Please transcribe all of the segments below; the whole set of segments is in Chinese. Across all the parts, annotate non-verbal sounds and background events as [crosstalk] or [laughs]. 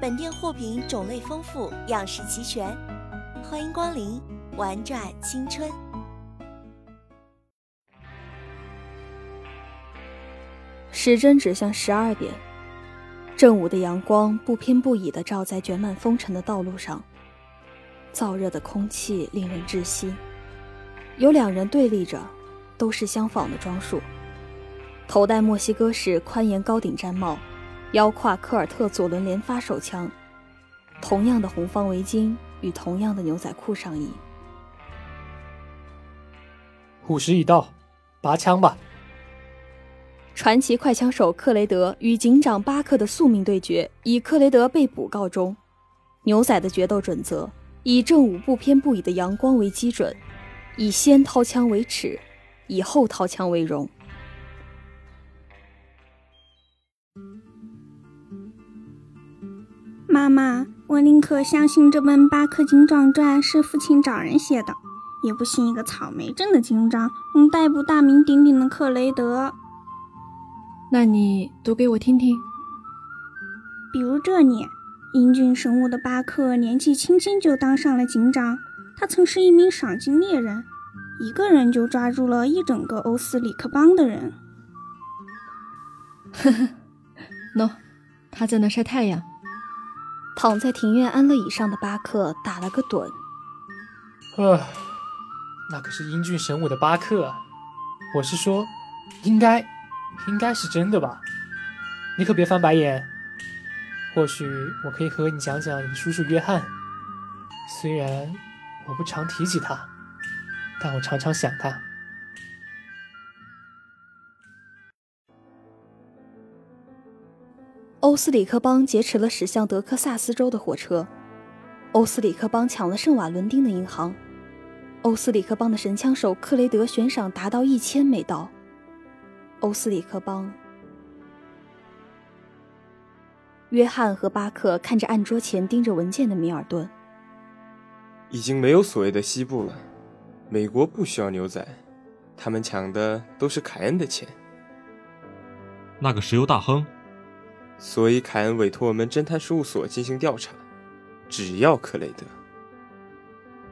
本店货品种类丰富，样式齐全，欢迎光临，玩转青春。时针指向十二点，正午的阳光不偏不倚地照在卷满风尘的道路上，燥热的空气令人窒息。有两人对立着，都是相仿的装束，头戴墨西哥式宽檐高顶毡帽。腰挎科尔特左轮连发手枪，同样的红方围巾与同样的牛仔裤上衣。午时已到，拔枪吧！传奇快枪手克雷德与警长巴克的宿命对决以克雷德被捕告终。牛仔的决斗准则以正午不偏不倚的阳光为基准，以先掏枪为耻，以后掏枪为荣。妈妈，我宁可相信这本《巴克警长传》是父亲找人写的，也不信一个草莓镇的警长能逮捕大名鼎鼎的克雷德。那你读给我听听。比如这里，英俊神武的巴克年纪轻轻就当上了警长，他曾是一名赏金猎人，一个人就抓住了一整个欧斯里克邦的人。呵 [laughs] 呵，no，他在那晒太阳。躺在庭院安乐椅上的巴克打了个盹。呃，那可是英俊神武的巴克，我是说，应该，应该是真的吧？你可别翻白眼。或许我可以和你讲讲你叔叔约翰。虽然我不常提起他，但我常常想他。欧斯里克邦劫持了驶向德克萨斯州的火车，欧斯里克邦抢了圣瓦伦丁的银行，欧斯里克邦的神枪手克雷德悬赏达到一千美刀，欧斯里克邦。约翰和巴克看着案桌前盯着文件的米尔顿，已经没有所谓的西部了，美国不需要牛仔，他们抢的都是凯恩的钱，那个石油大亨。所以凯恩委托我们侦探事务所进行调查，只要克雷德。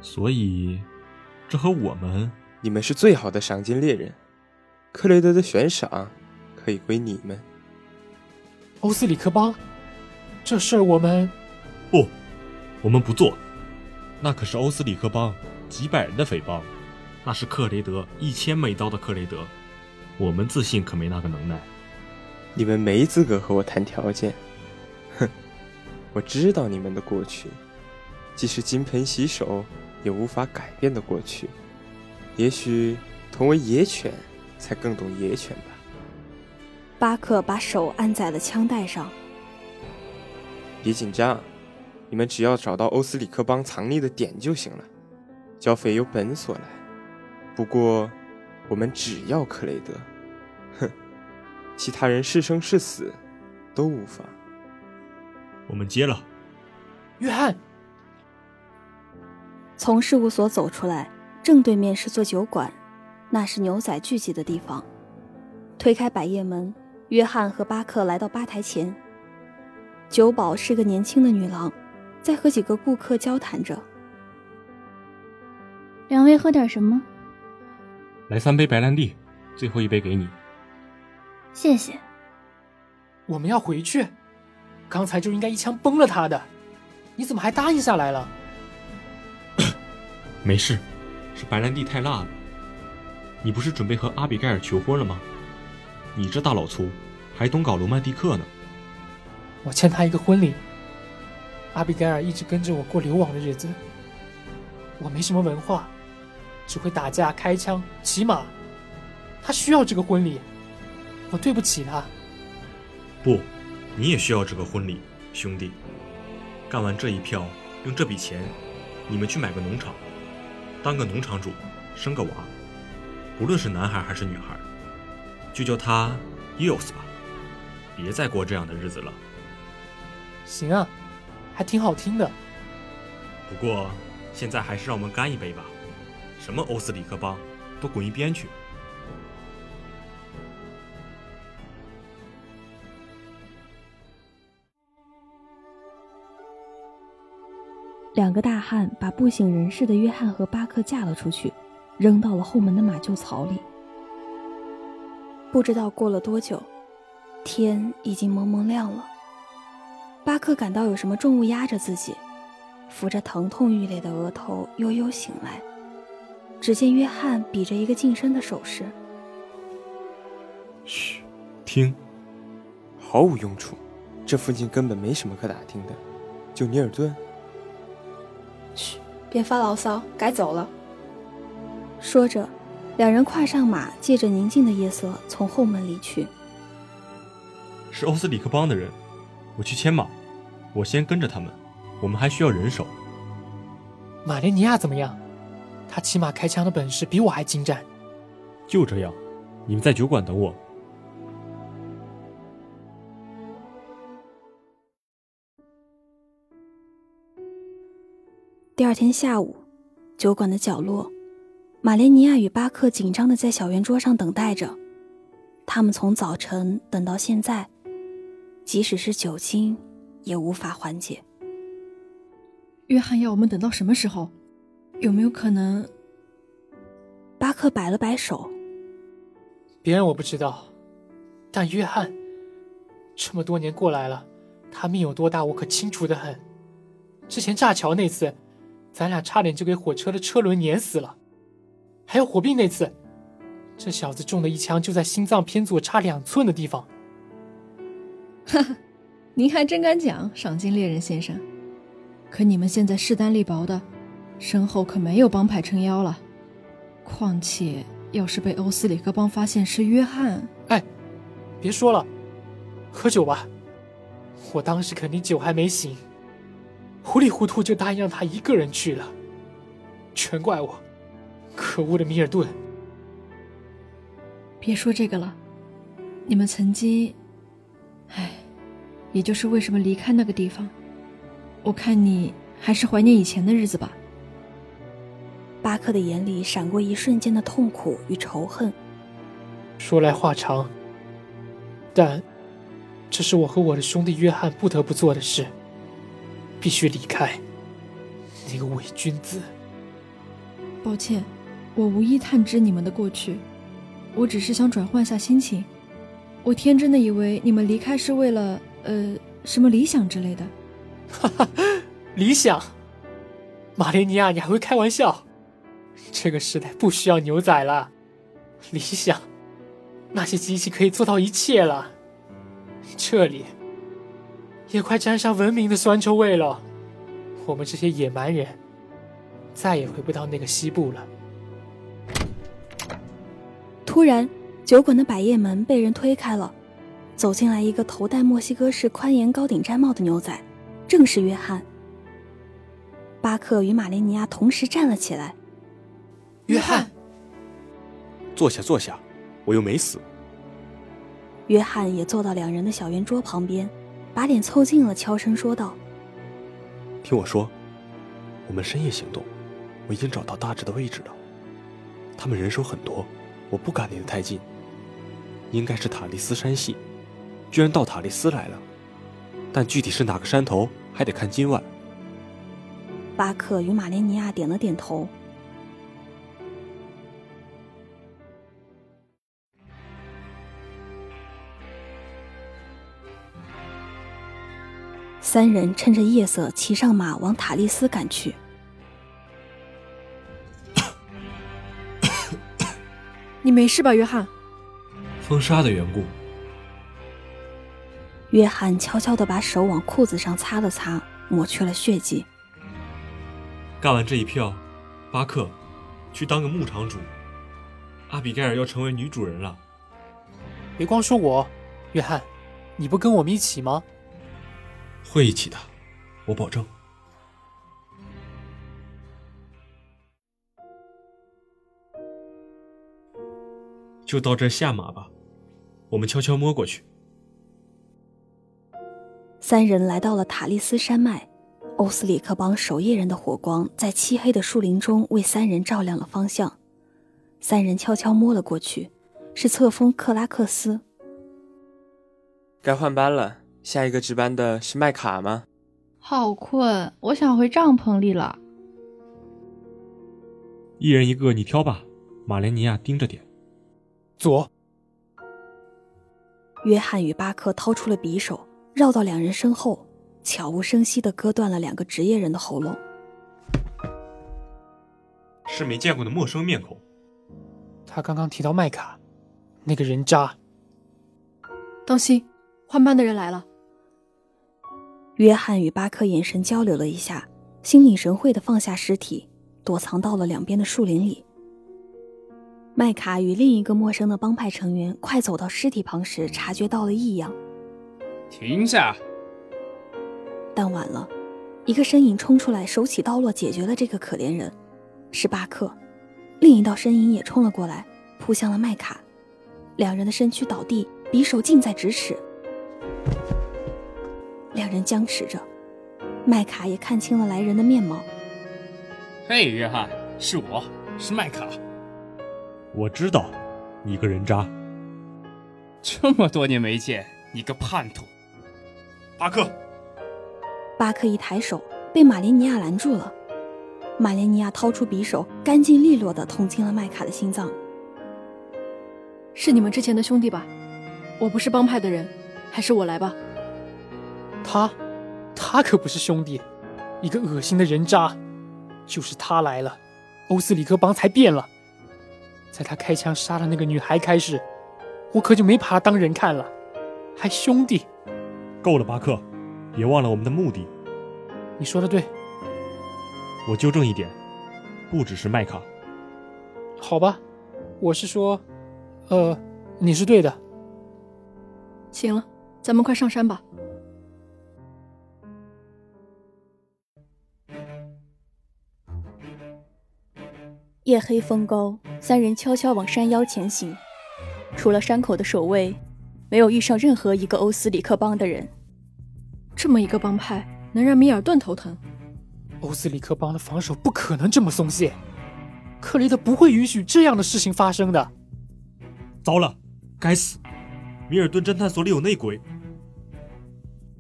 所以，这和我们，你们是最好的赏金猎人，克雷德的悬赏可以归你们。欧斯里克邦，这事儿我们不，我们不做。那可是欧斯里克邦几百人的匪帮，那是克雷德一千美刀的克雷德，我们自信可没那个能耐。你们没资格和我谈条件，哼！我知道你们的过去，即使金盆洗手也无法改变的过去。也许同为野犬，才更懂野犬吧。巴克把手按在了枪带上。别紧张，你们只要找到欧斯里克邦藏匿的点就行了。交费由本所来，不过我们只要克雷德。其他人是生是死，都无法。我们接了。约翰，从事务所走出来，正对面是座酒馆，那是牛仔聚集的地方。推开百叶门，约翰和巴克来到吧台前。酒保是个年轻的女郎，在和几个顾客交谈着。两位喝点什么？来三杯白兰地，最后一杯给你。谢谢。我们要回去，刚才就应该一枪崩了他的，你怎么还答应下来了？[coughs] 没事，是白兰地太辣了。你不是准备和阿比盖尔求婚了吗？你这大老粗，还懂搞罗曼蒂克呢？我欠他一个婚礼。阿比盖尔一直跟着我过流亡的日子，我没什么文化，只会打架、开枪、骑马。他需要这个婚礼，我对不起他。不，你也需要这个婚礼，兄弟。干完这一票，用这笔钱，你们去买个农场，当个农场主，生个娃，不论是男孩还是女孩，就叫他 Eos 吧，别再过这样的日子了。行啊，还挺好听的。不过，现在还是让我们干一杯吧。什么欧斯里克邦，都滚一边去！两个大汉把不省人事的约翰和巴克架了出去，扔到了后门的马厩槽里。不知道过了多久，天已经蒙蒙亮了。巴克感到有什么重物压着自己，扶着疼痛欲裂的额头，悠悠醒来。只见约翰比着一个近身的手势：“嘘，听，毫无用处。这附近根本没什么可打听的，就尼尔顿。”嘘，别发牢骚，该走了。说着，两人跨上马，借着宁静的夜色从后门离去。是欧斯里克邦的人，我去牵马，我先跟着他们。我们还需要人手。马莲尼亚怎么样？他骑马开枪的本事比我还精湛。就这样，你们在酒馆等我。第二天下午，酒馆的角落，玛莲尼亚与巴克紧张的在小圆桌上等待着。他们从早晨等到现在，即使是酒精，也无法缓解。约翰要我们等到什么时候？有没有可能？巴克摆了摆手。别人我不知道，但约翰，这么多年过来了，他命有多大，我可清楚的很。之前炸桥那次。咱俩差点就给火车的车轮碾死了，还有火并那次，这小子中的一枪就在心脏偏左差两寸的地方。哈哈，您还真敢讲，赏金猎人先生。可你们现在势单力薄的，身后可没有帮派撑腰了。况且，要是被欧斯里克帮发现是约翰，哎，别说了，喝酒吧。我当时肯定酒还没醒。糊里糊涂就答应让他一个人去了，全怪我，可恶的米尔顿！别说这个了，你们曾经，唉，也就是为什么离开那个地方，我看你还是怀念以前的日子吧。巴克的眼里闪过一瞬间的痛苦与仇恨。说来话长，但这是我和我的兄弟约翰不得不做的事。必须离开那个伪君子。抱歉，我无意探知你们的过去，我只是想转换下心情。我天真的以为你们离开是为了呃什么理想之类的。哈哈，理想？马莲尼亚，你还会开玩笑？这个时代不需要牛仔了。理想？那些机器可以做到一切了。这里。也快沾上文明的酸臭味了，我们这些野蛮人再也回不到那个西部了。突然，酒馆的百叶门被人推开了，走进来一个头戴墨西哥式宽檐高顶毡帽的牛仔，正是约翰。巴克与玛莲尼亚同时站了起来。约翰，坐下，坐下，我又没死。约翰也坐到两人的小圆桌旁边。把脸凑近了，悄声说道：“听我说，我们深夜行动，我已经找到大致的位置了。他们人手很多，我不敢离得太近。应该是塔利斯山系，居然到塔利斯来了，但具体是哪个山头，还得看今晚。巴克与马莲尼亚点了点头。三人趁着夜色骑上马往塔利斯赶去。[coughs] 你没事吧，约翰？风沙的缘故。约翰悄悄的把手往裤子上擦了擦，抹去了血迹。干完这一票，巴克，去当个牧场主。阿比盖尔要成为女主人了。别光说我，约翰，你不跟我们一起吗？会一起的，我保证。就到这下马吧，我们悄悄摸过去。三人来到了塔利斯山脉，欧斯里克邦守夜人的火光在漆黑的树林中为三人照亮了方向。三人悄悄摸了过去，是册封克拉克斯。该换班了，下一个值班的是麦卡吗？好困，我想回帐篷里了。一人一个，你挑吧。马莲尼亚盯着点。左。约翰与巴克掏出了匕首，绕到两人身后，悄无声息的割断了两个职业人的喉咙。是没见过的陌生面孔。他刚刚提到麦卡，那个人渣。当心，换班的人来了。约翰与巴克眼神交流了一下，心领神会地放下尸体，躲藏到了两边的树林里。麦卡与另一个陌生的帮派成员快走到尸体旁时，察觉到了异样，停下！但晚了，一个身影冲出来，手起刀落，解决了这个可怜人，是巴克。另一道身影也冲了过来，扑向了麦卡，两人的身躯倒地，匕首近在咫尺。两人僵持着，麦卡也看清了来人的面貌。嘿，约翰，是我，是麦卡。我知道，你个人渣。[laughs] 这么多年没见，你个叛徒！巴克。巴克一抬手，被马莲尼亚拦住了。马莲尼亚掏出匕首，干净利落地捅进了麦卡的心脏。是你们之前的兄弟吧？我不是帮派的人，还是我来吧。他，他可不是兄弟，一个恶心的人渣。就是他来了，欧斯里克帮才变了。在他开枪杀了那个女孩开始，我可就没把他当人看了，还兄弟。够了，巴克，别忘了我们的目的。你说的对。我纠正一点，不只是麦卡。好吧，我是说，呃，你是对的。行了，咱们快上山吧。夜黑风高，三人悄悄往山腰前行。除了山口的守卫，没有遇上任何一个欧斯里克帮的人。这么一个帮派，能让米尔顿头疼。欧斯里克帮的防守不可能这么松懈，克雷德不会允许这样的事情发生的。糟了，该死！米尔顿侦探所里有内鬼。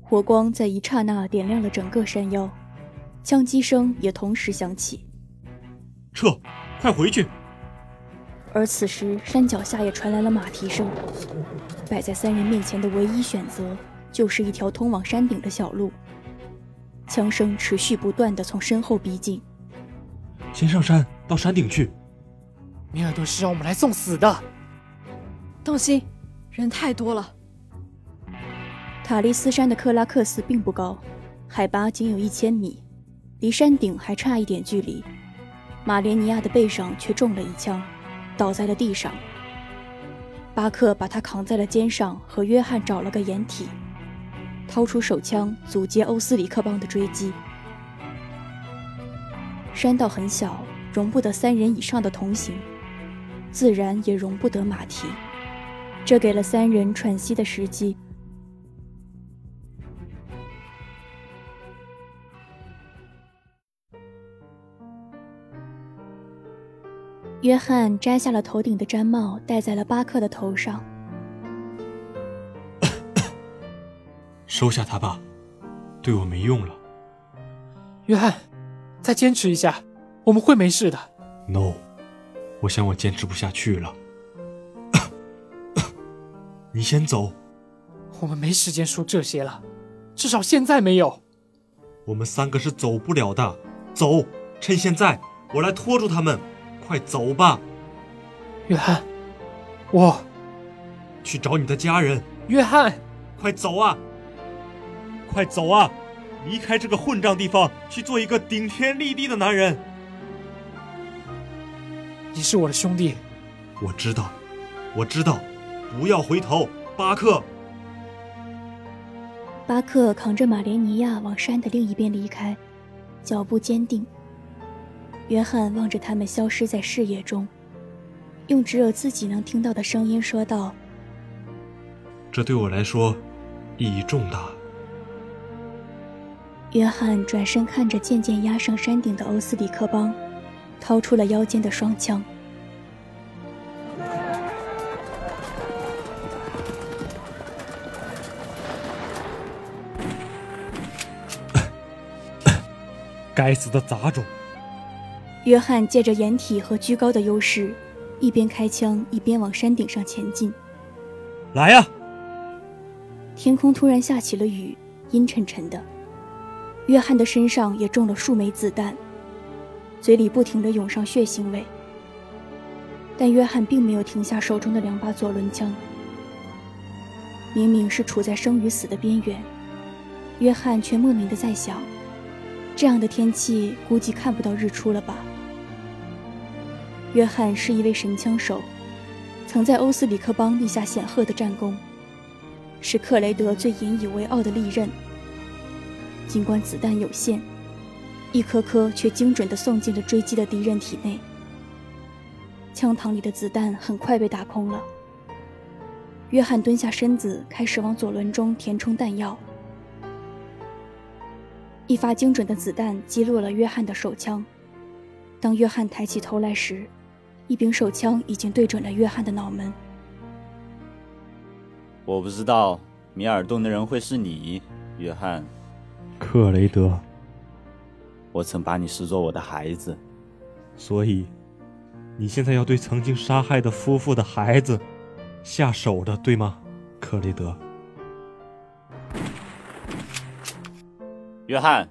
火光在一刹那点亮了整个山腰，枪击声也同时响起。撤，快回去！而此时山脚下也传来了马蹄声。摆在三人面前的唯一选择，就是一条通往山顶的小路。枪声持续不断的从身后逼近。先上山，到山顶去。米尔顿是让我们来送死的。当心，人太多了。塔利斯山的克拉克斯并不高，海拔仅有一千米，离山顶还差一点距离。马莲尼亚的背上却中了一枪，倒在了地上。巴克把他扛在了肩上，和约翰找了个掩体。掏出手枪，阻截欧斯里克帮的追击。山道很小，容不得三人以上的同行，自然也容不得马蹄。这给了三人喘息的时机。约翰摘下了头顶的毡帽，戴在了巴克的头上。[coughs] 收下它吧，对我没用了。约翰，再坚持一下，我们会没事的。No，我想我坚持不下去了。[coughs] 你先走。我们没时间说这些了，至少现在没有。我们三个是走不了的，走，趁现在，我来拖住他们。快走吧，约翰！我去找你的家人。约翰，快走啊！快走啊！离开这个混账地方，去做一个顶天立地的男人。你是我的兄弟，我知道，我知道。不要回头，巴克。巴克扛着马莲尼亚往山的另一边离开，脚步坚定。约翰望着他们消失在视野中，用只有自己能听到的声音说道：“这对我来说意义重大。”约翰转身看着渐渐压上山顶的欧斯里克邦，掏出了腰间的双枪。[laughs] 该死的杂种！约翰借着掩体和居高的优势，一边开枪一边往山顶上前进。来呀！天空突然下起了雨，阴沉沉的。约翰的身上也中了数枚子弹，嘴里不停地涌上血腥味。但约翰并没有停下手中的两把左轮枪。明明是处在生与死的边缘，约翰却莫名的在想：这样的天气，估计看不到日出了吧？约翰是一位神枪手，曾在欧斯里克邦立下显赫的战功，是克雷德最引以为傲的利刃。尽管子弹有限，一颗颗却精准地送进了追击的敌人体内。枪膛里的子弹很快被打空了。约翰蹲下身子，开始往左轮中填充弹药。一发精准的子弹击落了约翰的手枪。当约翰抬起头来时，一柄手枪已经对准了约翰的脑门。我不知道米尔顿的人会是你，约翰。克雷德，我曾把你视作我的孩子，所以你现在要对曾经杀害的夫妇的孩子下手的，对吗，克雷德？约翰，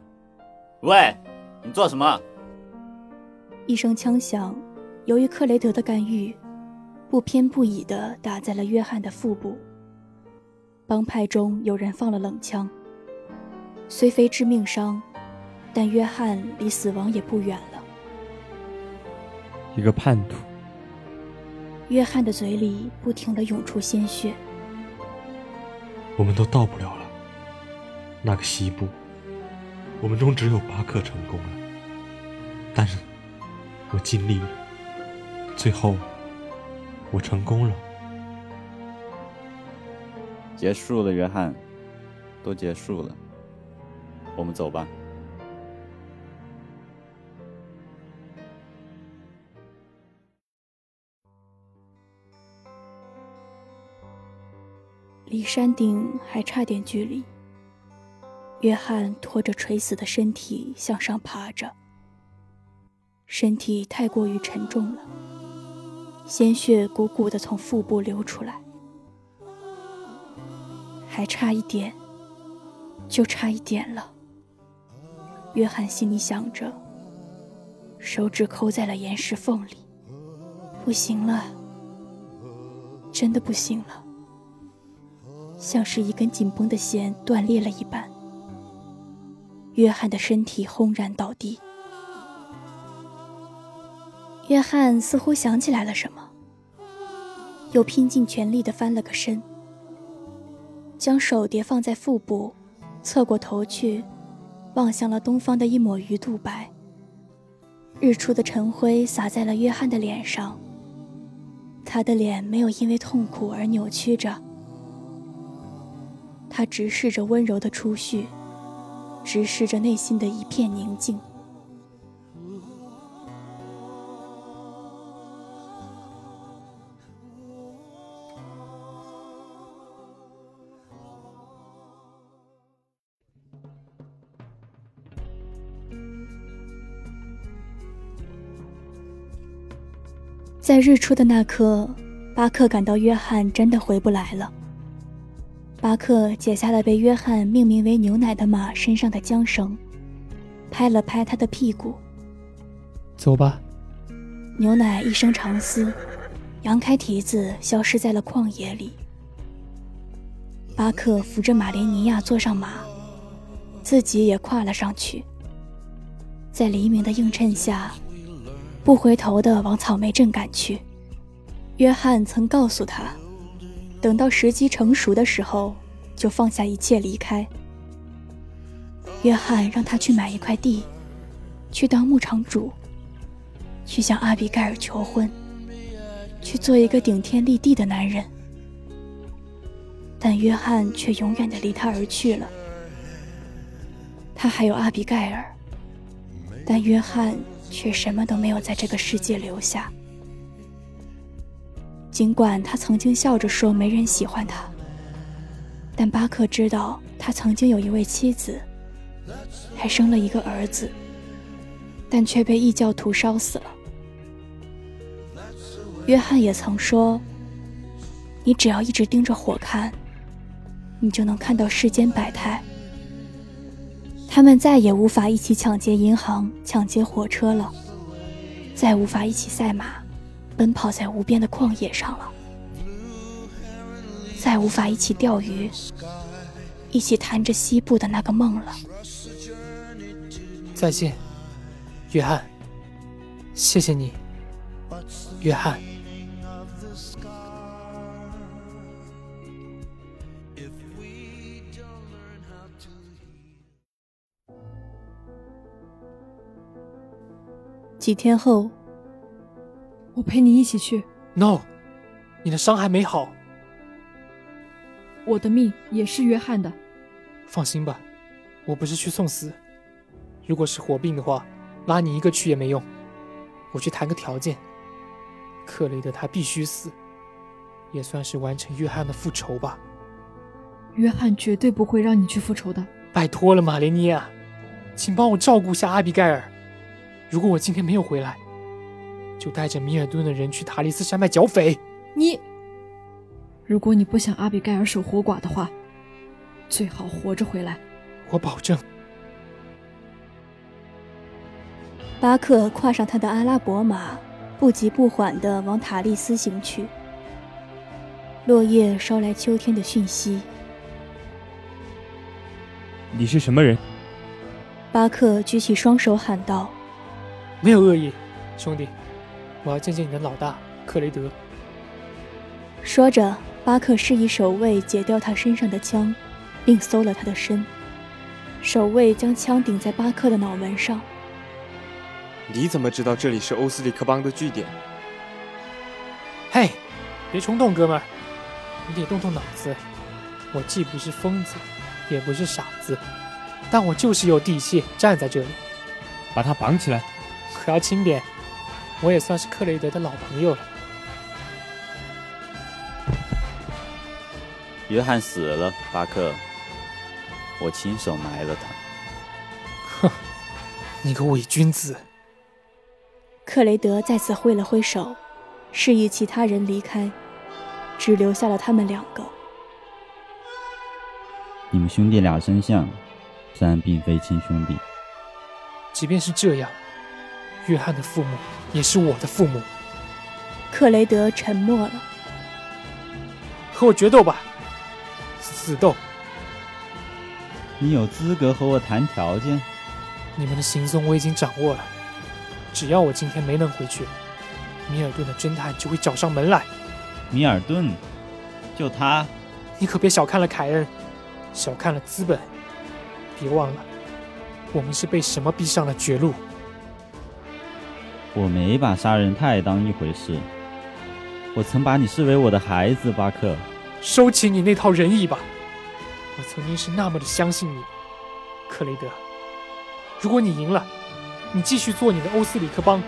喂，你做什么？一声枪响。由于克雷德的干预，不偏不倚地打在了约翰的腹部。帮派中有人放了冷枪，虽非致命伤，但约翰离死亡也不远了。一个叛徒。约翰的嘴里不停地涌出鲜血。我们都到不了了。那个西部，我们中只有巴克成功了，但是我尽力了。最后，我成功了。结束了，约翰，都结束了。我们走吧。离山顶还差点距离。约翰拖着垂死的身体向上爬着，身体太过于沉重了。鲜血汩汩地从腹部流出来，还差一点，就差一点了。约翰心里想着，手指抠在了岩石缝里，不行了，真的不行了，像是一根紧绷的弦断裂了一般。约翰的身体轰然倒地。约翰似乎想起来了什么，又拼尽全力地翻了个身，将手叠放在腹部，侧过头去，望向了东方的一抹鱼肚白。日出的晨辉洒在了约翰的脸上，他的脸没有因为痛苦而扭曲着，他直视着温柔的初旭，直视着内心的一片宁静。在日出的那刻，巴克感到约翰真的回不来了。巴克解下了被约翰命名为牛奶的马身上的缰绳，拍了拍他的屁股。走吧。牛奶一声长嘶，扬开蹄子，消失在了旷野里。巴克扶着马莲尼亚坐上马，自己也跨了上去。在黎明的映衬下，不回头的往草莓镇赶去。约翰曾告诉他。等到时机成熟的时候，就放下一切离开。约翰让他去买一块地，去当牧场主，去向阿比盖尔求婚，去做一个顶天立地的男人。但约翰却永远的离他而去了。他还有阿比盖尔，但约翰却什么都没有在这个世界留下。尽管他曾经笑着说没人喜欢他，但巴克知道他曾经有一位妻子，还生了一个儿子，但却被异教徒烧死了。约翰也曾说：“你只要一直盯着火看，你就能看到世间百态。”他们再也无法一起抢劫银行、抢劫火车了，再无法一起赛马。奔跑在无边的旷野上了，再无法一起钓鱼，一起谈着西部的那个梦了。再见，约翰。谢谢你，约翰。几天后。我陪你一起去。No，你的伤还没好。我的命也是约翰的。放心吧，我不是去送死。如果是火并的话，拉你一个去也没用。我去谈个条件，克雷德他必须死，也算是完成约翰的复仇吧。约翰绝对不会让你去复仇的。拜托了，玛莲妮亚，请帮我照顾下阿比盖尔。如果我今天没有回来。就带着米尔顿的人去塔利斯山脉剿匪。你，如果你不想阿比盖尔守活寡的话，最好活着回来。我保证。巴克跨上他的阿拉伯马，不急不缓地往塔利斯行去。落叶捎来秋天的讯息。你是什么人？巴克举起双手喊道：“没有恶意，兄弟。”我要见见你的老大克雷德。说着，巴克示意守卫解掉他身上的枪，并搜了他的身。守卫将枪顶在巴克的脑门上。你怎么知道这里是欧斯里克邦的据点？嘿，别冲动，哥们儿，你得动动脑子。我既不是疯子，也不是傻子，但我就是有底气站在这里。把他绑起来。可要轻点。我也算是克雷德的老朋友了。约翰死了，巴克，我亲手埋了他。哼，你个伪君子！克雷德再次挥了挥手，示意其他人离开，只留下了他们两个。你们兄弟俩真像，虽然并非亲兄弟。即便是这样。约翰的父母也是我的父母。克雷德沉默了。和我决斗吧，死斗。你有资格和我谈条件？你们的行踪我已经掌握了，只要我今天没能回去，米尔顿的侦探就会找上门来。米尔顿，就他？你可别小看了凯恩，小看了资本。别忘了，我们是被什么逼上了绝路。我没把杀人太当一回事，我曾把你视为我的孩子，巴克。收起你那套仁义吧，我曾经是那么的相信你，克雷德。如果你赢了，你继续做你的欧斯里克邦；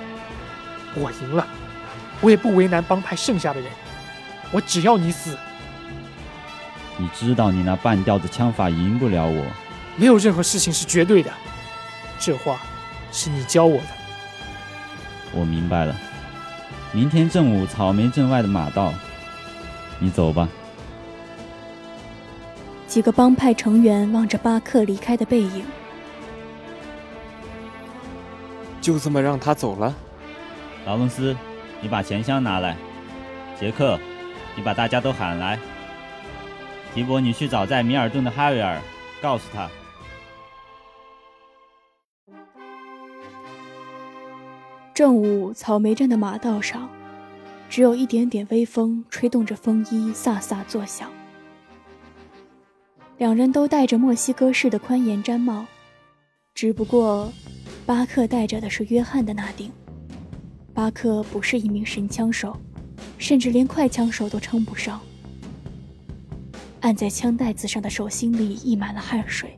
我赢了，我也不为难帮派剩下的人，我只要你死。你知道你那半吊子枪法赢不了我。没有任何事情是绝对的，这话是你教我的。我明白了，明天正午草莓镇外的马道，你走吧。几个帮派成员望着巴克离开的背影，就这么让他走了。劳伦斯，你把钱箱拿来。杰克，你把大家都喊来。提伯，你去找在米尔顿的哈维尔，告诉他。正午，草莓镇的马道上，只有一点点微风吹动着风衣，飒飒作响。两人都戴着墨西哥式的宽檐毡帽，只不过巴克戴着的是约翰的那顶。巴克不是一名神枪手，甚至连快枪手都称不上。按在枪带子上的手心里溢满了汗水，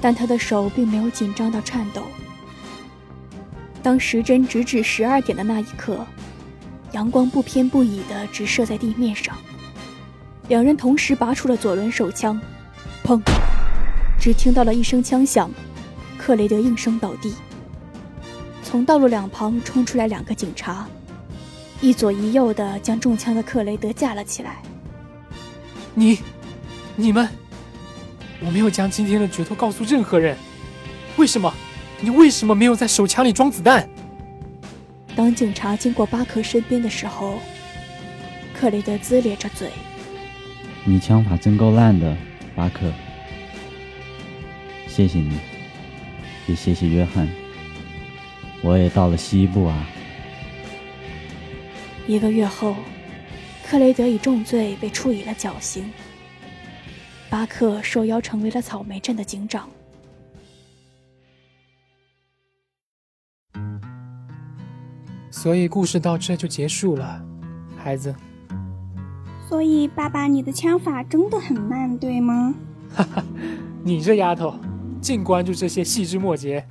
但他的手并没有紧张到颤抖。当时针直指十二点的那一刻，阳光不偏不倚地直射在地面上。两人同时拔出了左轮手枪，砰！只听到了一声枪响，克雷德应声倒地。从道路两旁冲出来两个警察，一左一右的将中枪的克雷德架了起来。你、你们，我没有将今天的决斗告诉任何人。为什么？你为什么没有在手枪里装子弹？当警察经过巴克身边的时候，克雷德龇咧着嘴。你枪法真够烂的，巴克。谢谢你，也谢谢约翰。我也到了西部啊。一个月后，克雷德以重罪被处以了绞刑。巴克受邀成为了草莓镇的警长。所以故事到这就结束了，孩子。所以，爸爸，你的枪法真的很慢，对吗？哈哈，你这丫头，净关注这些细枝末节。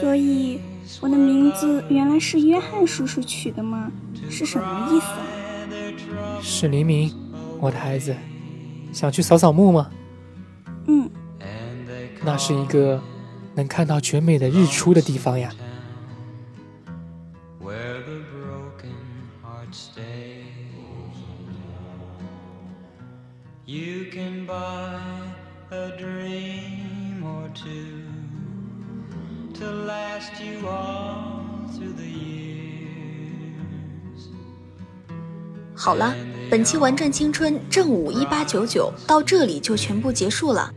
所以，我的名字原来是约翰叔叔取的吗？是什么意思啊？是黎明，我的孩子，想去扫扫墓吗？嗯，那是一个能看到全美的日出的地方呀。期《玩转青春》正午一八九九到这里就全部结束了。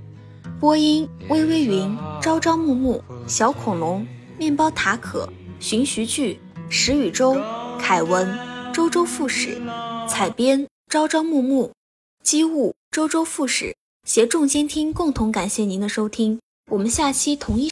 播音：微微云、朝朝暮暮、小恐龙、面包塔可、寻徐剧、石宇洲、凯文、周周副使、采编：朝朝暮暮、机务。周周副使携众监听共同感谢您的收听，我们下期同一。